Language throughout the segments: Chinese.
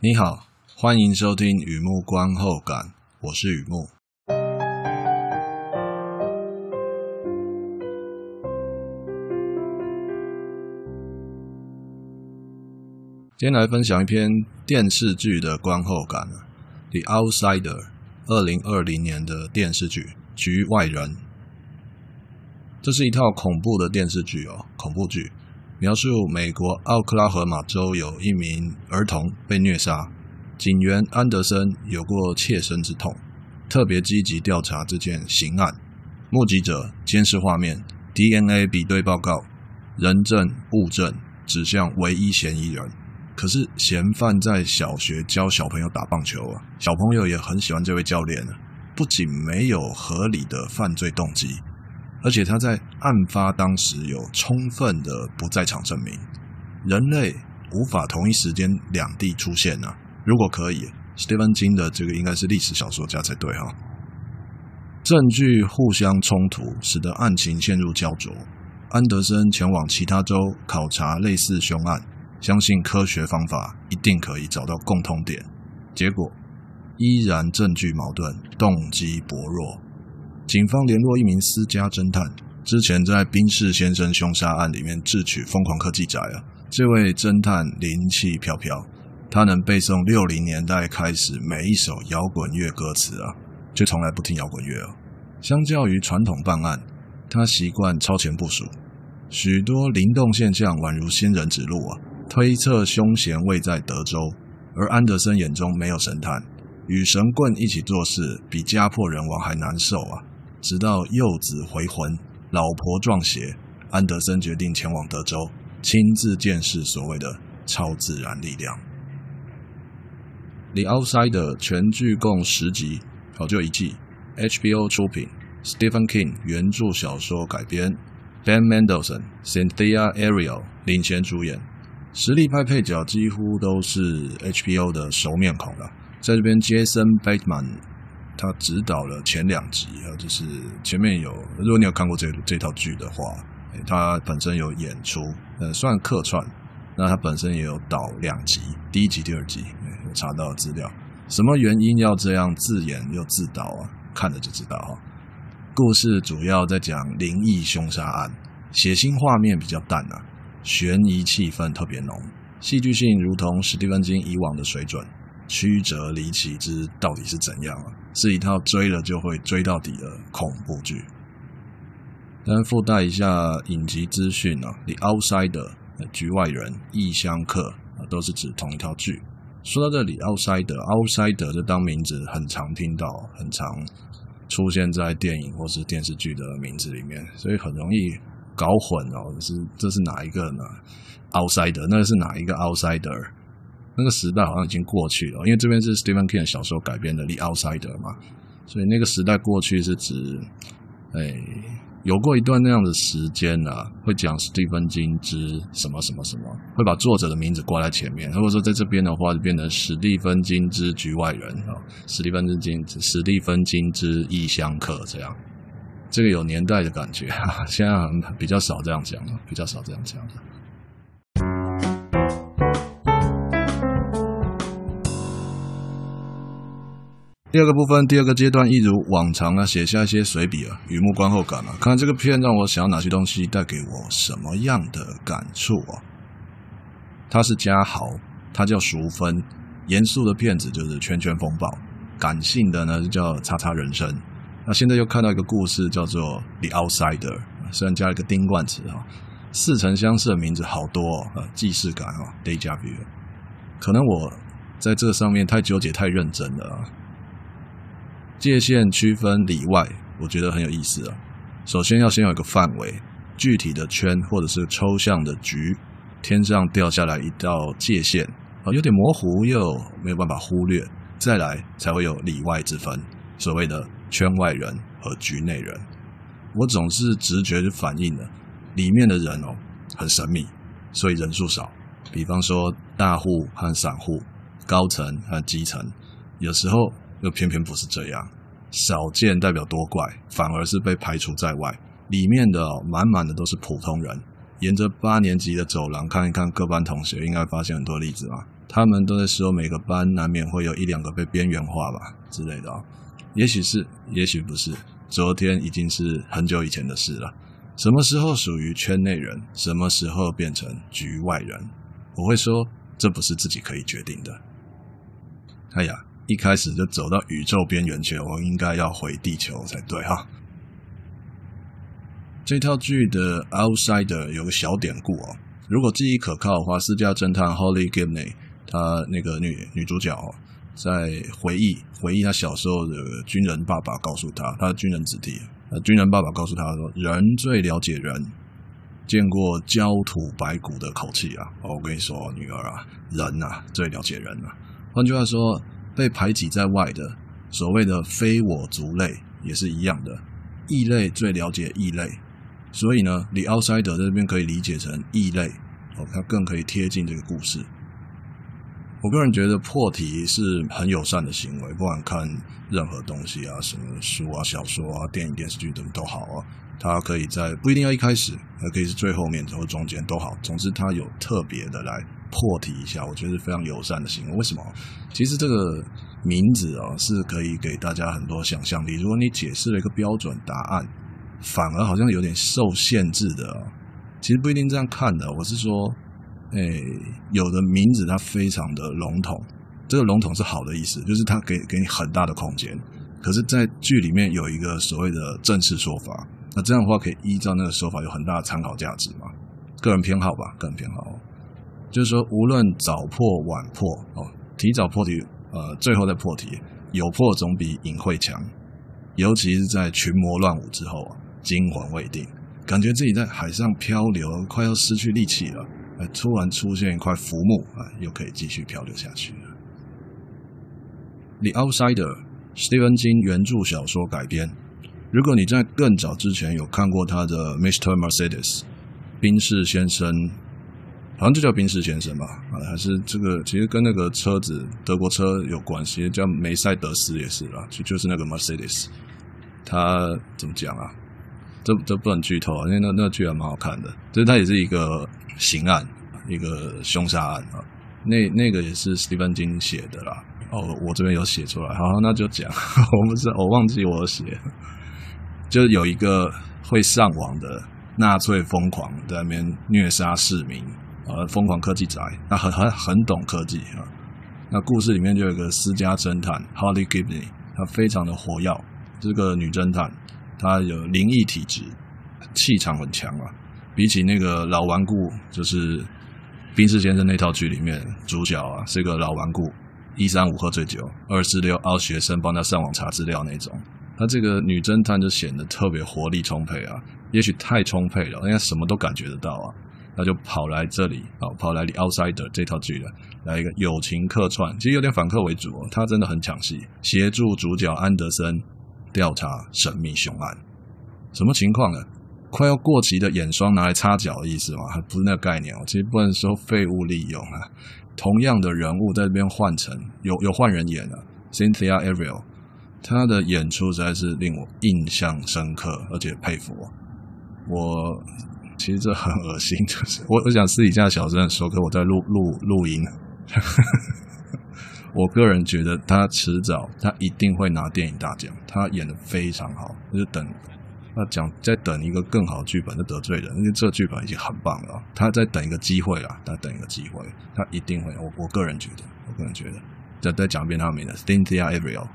你好，欢迎收听雨木观后感，我是雨木。今天来分享一篇电视剧的观后感，《The Outsider》，二零二零年的电视剧《局外人》。这是一套恐怖的电视剧哦，恐怖剧。描述美国奥克拉荷马州有一名儿童被虐杀，警员安德森有过切身之痛，特别积极调查这件刑案。目击者、监视画面、DNA 比对报告、人证物证指向唯一嫌疑人。可是嫌犯在小学教小朋友打棒球啊，小朋友也很喜欢这位教练啊。不仅没有合理的犯罪动机。而且他在案发当时有充分的不在场证明，人类无法同一时间两地出现啊！如果可以，史蒂芬金的这个应该是历史小说家才对哈。证据互相冲突，使得案情陷入焦灼。安德森前往其他州考察类似凶案，相信科学方法一定可以找到共通点。结果依然证据矛盾，动机薄弱。警方联络一名私家侦探，之前在宾士先生凶杀案里面智取疯狂科技宅啊。这位侦探灵气飘飘，他能背诵六零年代开始每一首摇滚乐歌词啊，却从来不听摇滚乐啊。相较于传统办案，他习惯超前部署，许多灵动现象宛如仙人指路啊，推测凶嫌位在德州，而安德森眼中没有神探，与神棍一起做事比家破人亡还难受啊。直到幼子回魂，老婆撞邪，安德森决定前往德州，亲自见识所谓的超自然力量。《The Outsider》全剧共十集，好就一季，HBO 出品，Stephen King 原著小说改编，Ben Mendelsohn、Cynthia Erivo 领衔主演，实力派配角几乎都是 HBO 的熟面孔了，在这边，Jason Bateman。他指导了前两集啊，就是前面有，如果你有看过这这套剧的话，他本身有演出，呃，算客串。那他本身也有导两集，第一集、第二集，我查到资料。什么原因要这样自演又自导啊？看了就知道啊。故事主要在讲灵异凶杀案，血腥画面比较淡啊，悬疑气氛特别浓，戏剧性如同史蒂芬金以往的水准。曲折离奇之到底是怎样啊？是一套追了就会追到底的恐怖剧。但附带一下影集资讯啊，《The Outsider》局外人、异乡客，都是指同一套剧。说到这里，《Outsider》《Outsider》这当名字很常听到，很常出现在电影或是电视剧的名字里面，所以很容易搞混哦。是这是哪一个呢？《Outsider》那是哪一个《Outsider》？那个时代好像已经过去了，因为这边是 Stephen King 小说改编的《The Outsider》嘛，所以那个时代过去是指，哎，有过一段那样的时间啊，会讲史蒂芬金之什么什么什么，会把作者的名字挂在前面。如果说在这边的话，就变成史蒂芬金之局外人啊，史蒂芬金史蒂芬金之异乡客这样，这个有年代的感觉，现在比较少这样讲了，比较少这样讲了。第二个部分，第二个阶段，一如往常啊，写下一些随笔啊，雨木观后感啊，看这个片让我想要哪些东西，带给我什么样的感触啊？他是嘉豪，他叫淑芬，严肃的片子就是《圈圈风暴》，感性的呢就叫叉叉人生。那现在又看到一个故事叫做《The Outsider》，虽然加了一个丁冠词啊，似曾相识的名字好多啊，既视感啊，Deja vu。可能我在这上面太纠结、太认真了啊。界限区分里外，我觉得很有意思啊。首先要先有一个范围，具体的圈或者是抽象的局，天上掉下来一道界限啊，有点模糊又没有办法忽略，再来才会有里外之分，所谓的圈外人和局内人。我总是直觉就反映了里面的人哦很神秘，所以人数少。比方说大户和散户，高层和基层，有时候。又偏偏不是这样，少见代表多怪，反而是被排除在外。里面的满满的都是普通人，沿着八年级的走廊看一看各班同学，应该发现很多例子吧？他们都在说每个班难免会有一两个被边缘化吧之类的。也许是，也许不是。昨天已经是很久以前的事了。什么时候属于圈内人，什么时候变成局外人，我会说这不是自己可以决定的。哎呀，一开始就走到宇宙边缘去了，我应该要回地球才对哈。这套剧的 Outsider 有个小典故哦，如果记忆可靠的话，私家侦探 Holly Gibney 她那个女女主角哦，在回忆回忆她小时候的军人爸爸告诉她，她的军人子弟。呃，军人爸爸告诉她说：“人最了解人，见过焦土白骨的口气啊！哦，我跟你说，女儿啊，人啊，最了解人啊。换句话说，被排挤在外的所谓的非我族类也是一样的，异类最了解异类。所以呢，The Outsider 这边可以理解成异类，哦，它更可以贴近这个故事。”我个人觉得破题是很友善的行为，不管看任何东西啊，什么书啊、小说啊、电影、电视剧等都好啊，它可以在不一定要一开始，还可以是最后面或中间都好。总之，它有特别的来破题一下，我觉得是非常友善的行为。为什么？其实这个名字啊，是可以给大家很多想象力。如果你解释了一个标准答案，反而好像有点受限制的。其实不一定这样看的，我是说。哎，有的名字它非常的笼统，这个笼统是好的意思，就是它给给你很大的空间。可是，在剧里面有一个所谓的正式说法，那这样的话可以依照那个说法有很大的参考价值嘛？个人偏好吧，个人偏好。就是说，无论早破晚破哦，提早破题，呃，最后再破题，有破总比隐晦强。尤其是在群魔乱舞之后啊，惊魂未定，感觉自己在海上漂流，快要失去力气了。突然出现一块浮木啊，又可以继续漂流下去了。《The Outsider》史蒂芬金原著小说改编。如果你在更早之前有看过他的《Mr. Mercedes》宾士先生，好像就叫宾士先生吧？啊，还是这个其实跟那个车子德国车有关系，叫梅赛德斯也是啦，就就是那个 Mercedes。他怎么讲啊？这这不能剧透啊，因为那那剧还蛮好看的，就是它也是一个。刑案，一个凶杀案啊，那那个也是史蒂芬金写的啦。哦，我这边有写出来，好，那就讲。我不是，我忘记我写，就有一个会上网的纳粹疯狂在那边虐杀市民，呃，疯狂科技宅，那很很很懂科技啊。那故事里面就有一个私家侦探 Holly Gibney，她非常的活跃，这个女侦探，她有灵异体质，气场很强啊。比起那个老顽固，就是宾士先生那套剧里面主角啊，是一个老顽固，一三五喝醉酒，二四六凹学生帮他上网查资料那种。她这个女侦探就显得特别活力充沛啊，也许太充沛了，应该什么都感觉得到啊。那就跑来这里啊，跑来《The Outsider》这套剧了，来一个友情客串，其实有点反客为主哦。他真的很抢戏，协助主角安德森调查神秘凶案，什么情况呢？快要过期的眼霜拿来擦脚的意思吗？还不是那个概念哦。其实不能说废物利用啊。同样的人物在这边换成有有换人演了，Cynthia Erivo，她的演出实在是令我印象深刻，而且佩服我。我其实这很恶心，就是我我想私底下小声说，可我在录录录音。我个人觉得他迟早他一定会拿电影大奖，他演得非常好，就是等。他讲在等一个更好的剧本，就得罪人，因为这剧本已经很棒了。他在等一个机会了，他等一个机会，他一定会。我我个人觉得，我个人觉得，再再讲一遍他的名字，Cynthia Erivo，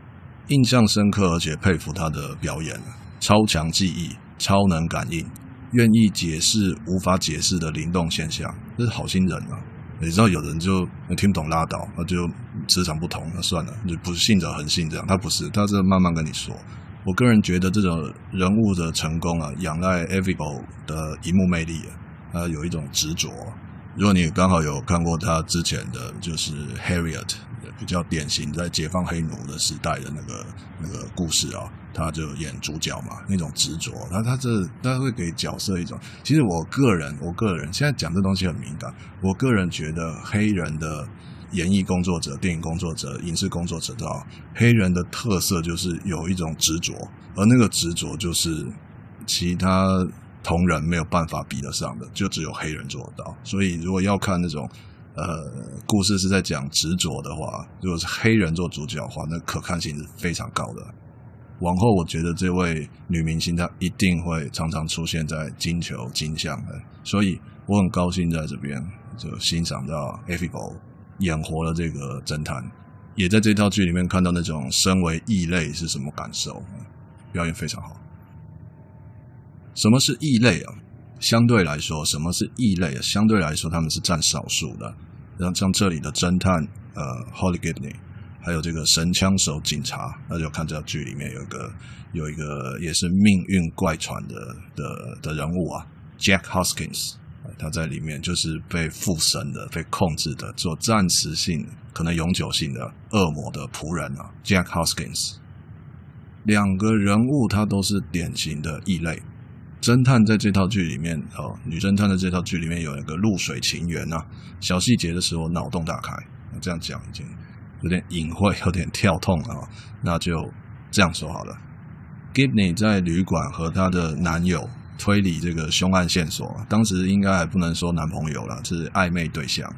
印象深刻，而且佩服他的表演，超强记忆，超能感应，愿意解释无法解释的灵动现象，这是好心人啊。你知道有人就听不懂拉倒，那就磁场不同，那算了，就不信者恒信这样。他不是，他是慢慢跟你说。我个人觉得这种人物的成功啊，仰赖 Erivo 的荧幕魅力啊，他有一种执着。如果你刚好有看过他之前的就是 Harriet，比较典型在解放黑奴的时代的那个那个故事啊，他就演主角嘛，那种执着，他他这他会给角色一种。其实我个人，我个人现在讲这东西很敏感，我个人觉得黑人的。演艺工作者、电影工作者、影视工作者，知道黑人的特色就是有一种执着，而那个执着就是其他同人没有办法比得上的，就只有黑人做得到。所以，如果要看那种呃故事是在讲执着的话，如果是黑人做主角的话，那可看性是非常高的。往后，我觉得这位女明星她一定会常常出现在金球金像的，所以我很高兴在这边就欣赏到 Effi 演活了这个侦探，也在这套剧里面看到那种身为异类是什么感受，表演非常好。什么是异类啊？相对来说，什么是异类啊？相对来说，他们是占少数的。像像这里的侦探，呃，Holly Gibney，还有这个神枪手警察，那就看这剧里面有一个有一个也是命运怪传的的的人物啊，Jack Hoskins，他在里面就是被附身的、被控制的、做暂时性、可能永久性的恶魔的仆人啊，Jack Hoskins。两个人物他都是典型的异类。侦探在这套剧里面，哦，女侦探的这套剧里面有一个露水情缘、啊，小细节的时候脑洞大开，这样讲已经有点隐晦，有点跳痛了、那就这样说好了。Gibney 在旅馆和她的男友推理这个凶案线索，当时应该还不能说男朋友了，是暧昧对象。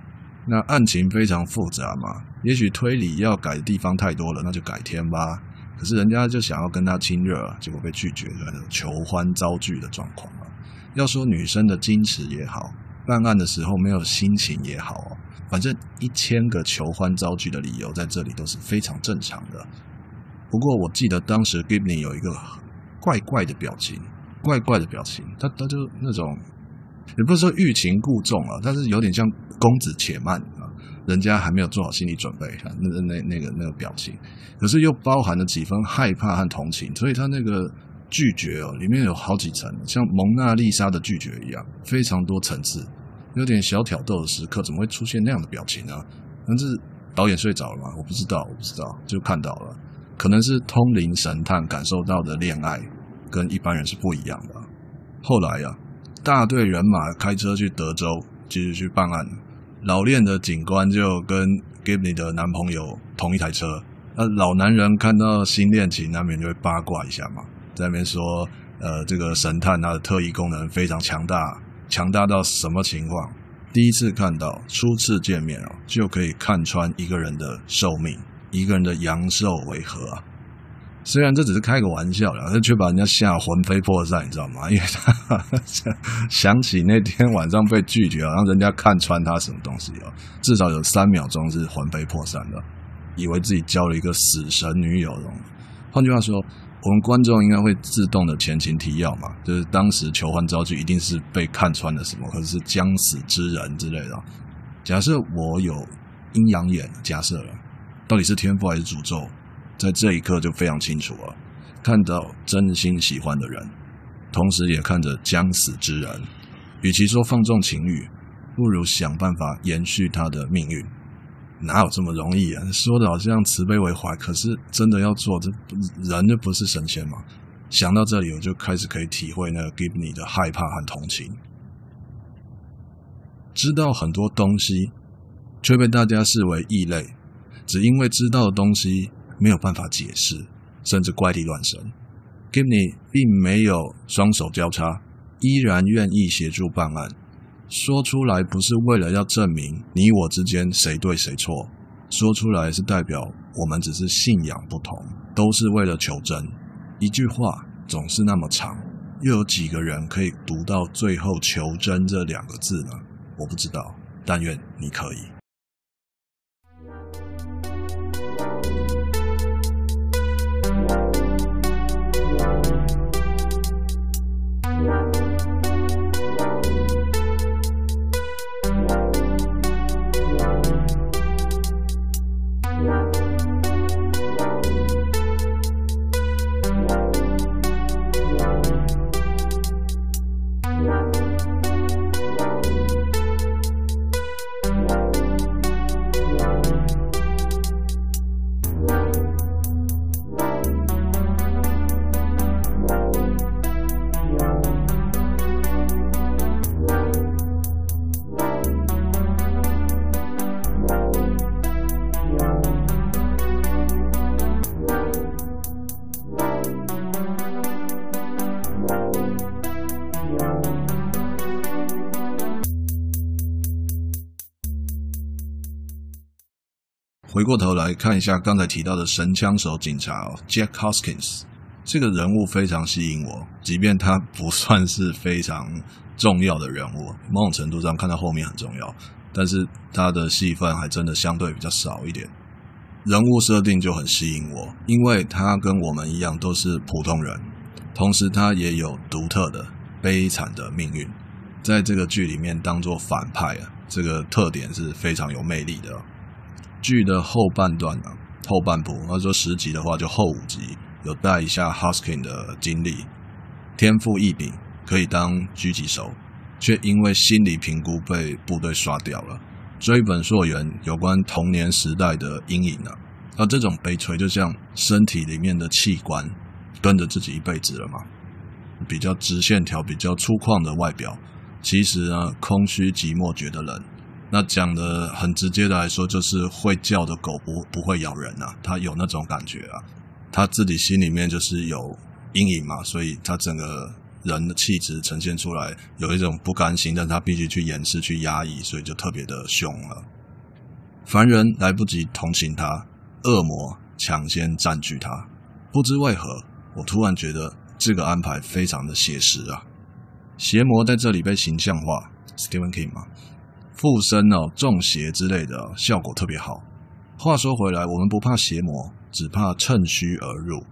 那案情非常复杂嘛，也许推理要改的地方太多了，那就改天吧。可是人家就想要跟他亲热，结果被拒绝，那种求欢遭拒的状况啊。要说女生的矜持也好，办案的时候没有心情也好哦，反正一千个求欢遭拒的理由在这里都是非常正常的。不过我记得当时 Gibney 有一个怪怪的表情，怪怪的表情，他他就那种也不是说欲擒故纵啊，但是有点像公子且慢啊。人家还没有做好心理准备，那那那个那个表情，可是又包含了几分害怕和同情，所以他那个拒绝哦，里面有好几层，像蒙娜丽莎的拒绝一样，非常多层次，有点小挑逗的时刻，怎么会出现那样的表情呢？但是导演睡着了吗？我不知道，我不知道，就看到了，可能是通灵神探感受到的恋爱，跟一般人是不一样的。后来呀、啊，大队人马开车去德州，继续去办案。老练的警官就跟 Gibney 的男朋友同一台车，那老男人看到新恋情，难免就会八卦一下嘛，在那边说，呃，这个神探他的特异功能非常强大，强大到什么情况？第一次看到，初次见面哦，就可以看穿一个人的寿命，一个人的阳寿为何啊？虽然这只是开个玩笑啦，但却把人家吓魂飞魄散，你知道吗？因为他想起那天晚上被拒绝，让人家看穿他什么东西哦，至少有三秒钟是魂飞魄散的，以为自己交了一个死神女友。换句话说，我们观众应该会自动的前情提要嘛，就是当时求欢遭拒，一定是被看穿了什么，或者是将死之人之类的。假设我有阴阳眼，假设了，到底是天赋还是诅咒？在这一刻就非常清楚了，看到真心喜欢的人，同时也看着将死之人。与其说放纵情欲，不如想办法延续他的命运。哪有这么容易啊？说的好像慈悲为怀，可是真的要做，这人就不是神仙嘛。想到这里，我就开始可以体会那个 Gibney 的害怕和同情。知道很多东西，却被大家视为异类，只因为知道的东西。没有办法解释，甚至怪力乱神。Gibney 并没有双手交叉，依然愿意协助办案。说出来不是为了要证明你我之间谁对谁错，说出来是代表我们只是信仰不同，都是为了求真。一句话总是那么长，又有几个人可以读到最后“求真”这两个字呢？我不知道，但愿你可以。回过头来看一下刚才提到的神枪手警察哦，Jack Hoskins 这个人物非常吸引我，即便他不算是非常重要的人物，某种程度上看到后面很重要，但是他的戏份还真的相对比较少一点。人物设定就很吸引我，因为他跟我们一样都是普通人，同时他也有独特的悲惨的命运，在这个剧里面当做反派啊，这个特点是非常有魅力的。剧的后半段啊，后半部，他说十集的话，就后五集有带一下 Hoskins 的经历，天赋异禀，可以当狙击手，却因为心理评估被部队刷掉了。追本溯源，有关童年时代的阴影啊，那这种悲催就像身体里面的器官跟着自己一辈子了嘛。比较直线条、比较粗犷的外表，其实呢，空虚、寂寞、觉得冷。那讲的很直接的来说，就是会叫的狗不不会咬人啊，他有那种感觉啊，他自己心里面就是有阴影嘛，所以他整个。人的气质呈现出来，有一种不甘心，但他必须去掩饰、去压抑，所以就特别的凶了。凡人来不及同情他，恶魔抢先占据他。不知为何，我突然觉得这个安排非常的写实啊！邪魔在这里被形象化，Stephen King 嘛，附身哦、中邪之类的，效果特别好。话说回来，我们不怕邪魔，只怕趁虚而入。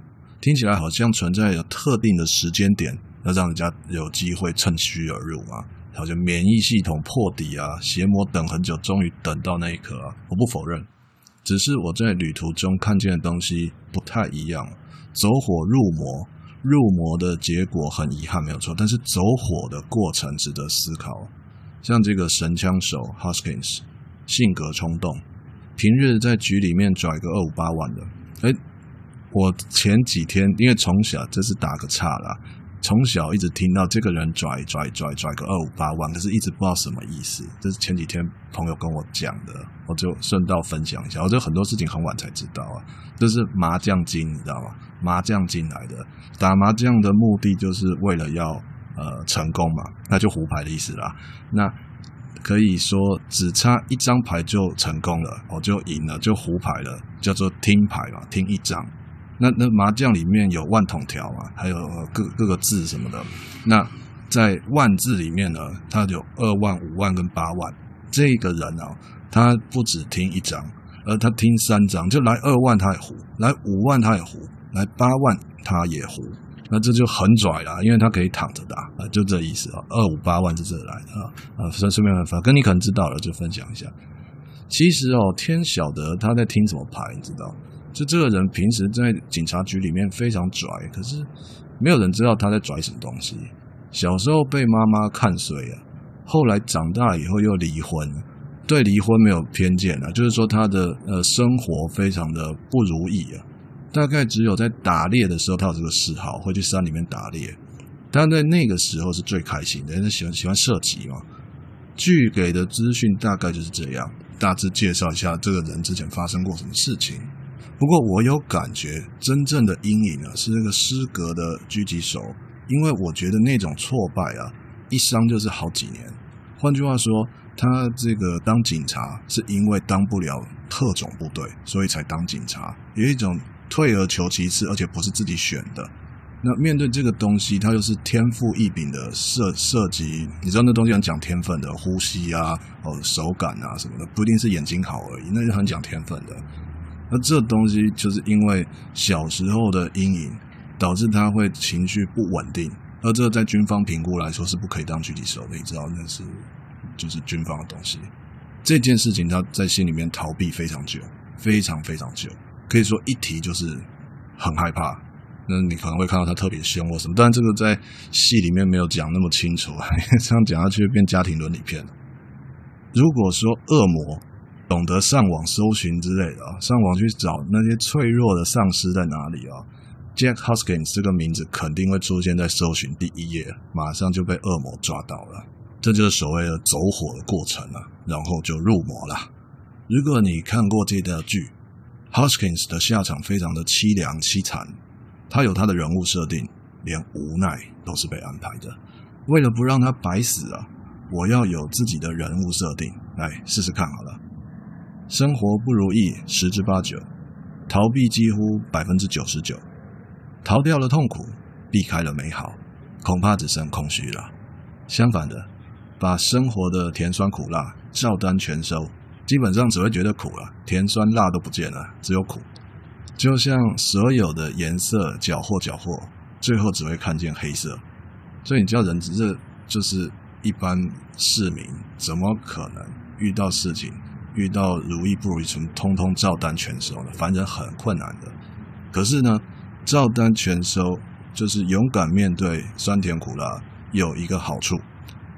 听起来好像存在有特定的时间点。要让人家有机会趁虚而入啊，好像免疫系统破底啊，邪魔等很久，终于等到那一刻啊！我不否认，只是我在旅途中看见的东西不太一样。走火入魔，入魔的结果很遗憾，没有错，但是走火的过程值得思考。像这个神枪手 Hoskins，性格冲动，平日在局里面拽个二五八万的。诶，我前几天因为从小这是打个岔啦。从小一直听到这个人拽拽拽拽个二五八万，可是一直不知道什么意思。这是前几天朋友跟我讲的，我就顺道分享一下。我这很多事情很晚才知道啊，这是麻将金，你知道吗？麻将进来的，打麻将的目的就是为了要呃成功嘛，那就胡牌的意思啦。那可以说只差一张牌就成功了，我就赢了，就胡牌了，叫做听牌嘛，听一张。那那麻将里面有万筒条嘛，还有各各个字什么的。那在万字里面呢，他有二万、五万跟八万。这个人啊，他不只听一张，而他听三张，就来二万他也胡，来五万他也胡，来八万他也胡。那这就很拽啦，因为他可以躺着打啊，就这意思啊。二五八万是这来的啊啊，顺顺便分跟你可能知道了，就分享一下。其实哦，天晓得他在听什么牌，你知道？就这个人平时在警察局里面非常拽，可是没有人知道他在拽什么东西。小时候被妈妈看衰啊，后来长大以后又离婚，对离婚没有偏见啊，就是说他的呃生活非常的不如意啊。大概只有在打猎的时候，他有这个嗜好，会去山里面打猎。但在那个时候是最开心的，因为喜欢喜欢射击嘛。剧给的资讯大概就是这样，大致介绍一下这个人之前发生过什么事情。不过我有感觉，真正的阴影啊，是那个失格的狙击手，因为我觉得那种挫败啊，一伤就是好几年。换句话说，他这个当警察是因为当不了特种部队，所以才当警察，有一种退而求其次，而且不是自己选的。那面对这个东西，它又是天赋异禀的射射击，你知道那东西很讲天分的，呼吸啊、哦手感啊什么的，不一定是眼睛好而已，那是很讲天分的。那这东西就是因为小时候的阴影，导致他会情绪不稳定，而这个在军方评估来说是不可以当狙击手的，你知道那是就是军方的东西。这件事情他在心里面逃避非常久，非常非常久，可以说一提就是很害怕。那你可能会看到他特别凶或什么，但这个在戏里面没有讲那么清楚啊，因为，这样讲下去变家庭伦理片了。如果说恶魔。懂得上网搜寻之类的啊，上网去找那些脆弱的丧尸在哪里啊？Jack Hoskins 这个名字肯定会出现在搜寻第一页，马上就被恶魔抓到了。这就是所谓的走火的过程了，然后就入魔了。如果你看过这套剧，Hoskins 的下场非常的凄凉凄惨，他有他的人物设定，连无奈都是被安排的。为了不让他白死啊，我要有自己的人物设定，来试试看好了。生活不如意十之八九，逃避几乎百分之九十九，逃掉了痛苦，避开了美好，恐怕只剩空虚了。相反的，把生活的甜酸苦辣照单全收，基本上只会觉得苦了，甜酸辣都不见了，只有苦。就像所有的颜色搅和搅和，最后只会看见黑色。所以你叫人只是就是一般市民，怎么可能遇到事情，遇到如意不如意，从通通照单全收呢？凡人很困难的。可是呢，照单全收就是勇敢面对酸甜苦辣，有一个好处，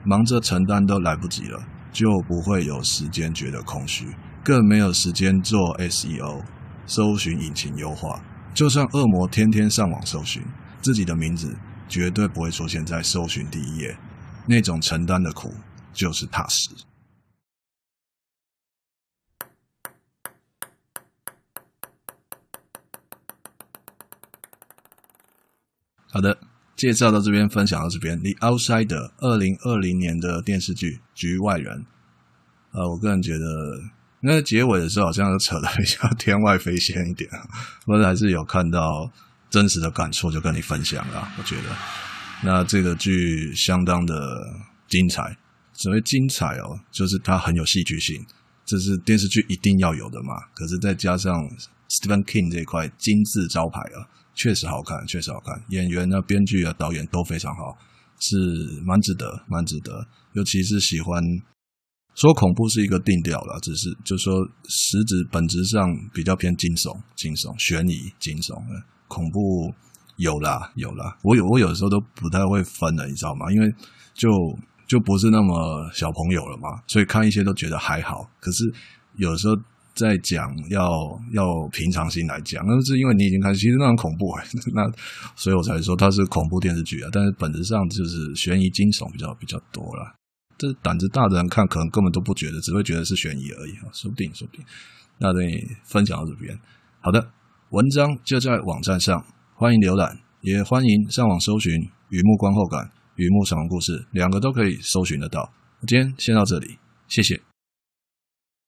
忙着承担都来不及了，就不会有时间觉得空虚，更没有时间做 SEO，搜寻引擎优化。就算恶魔天天上网搜寻自己的名字。绝对不会出现在搜寻第一页，那种承担的苦就是踏实。好的，介绍到这边，分享到这边，《The Outsider》二零二零年的电视剧《局外人》。呃，我个人觉得，那结尾的时候好像扯得比较天外飞仙一点，不过还是有看到。真实的感触就跟你分享了，我觉得，那这个剧相当的精彩。所谓精彩哦，就是它很有戏剧性，这是电视剧一定要有的嘛。可是再加上 Stephen King 这块金字招牌啊，确实好看，确实好看。演员啊、编剧啊、导演都非常好，是蛮值得，蛮值得。尤其是喜欢说恐怖是一个定调了，只是就说实质本质上比较偏惊悚、惊悚、悬疑、惊悚的。恐怖有啦有啦，我有我有的时候都不太会分了，你知道吗？因为就就不是那么小朋友了嘛，所以看一些都觉得还好。可是有的时候在讲要要平常心来讲，那是因为你已经开始，其实那很恐怖哎，那所以我才说它是恐怖电视剧啊。但是本质上就是悬疑惊悚比较比较多啦。这胆子大的人看可能根本都不觉得，只会觉得是悬疑而已啊，说不定说不定。那等你分享到这边，好的。文章就在网站上，欢迎浏览，也欢迎上网搜寻《雨幕观后感》《雨幕散文故事》，两个都可以搜寻得到。今天先到这里，谢谢。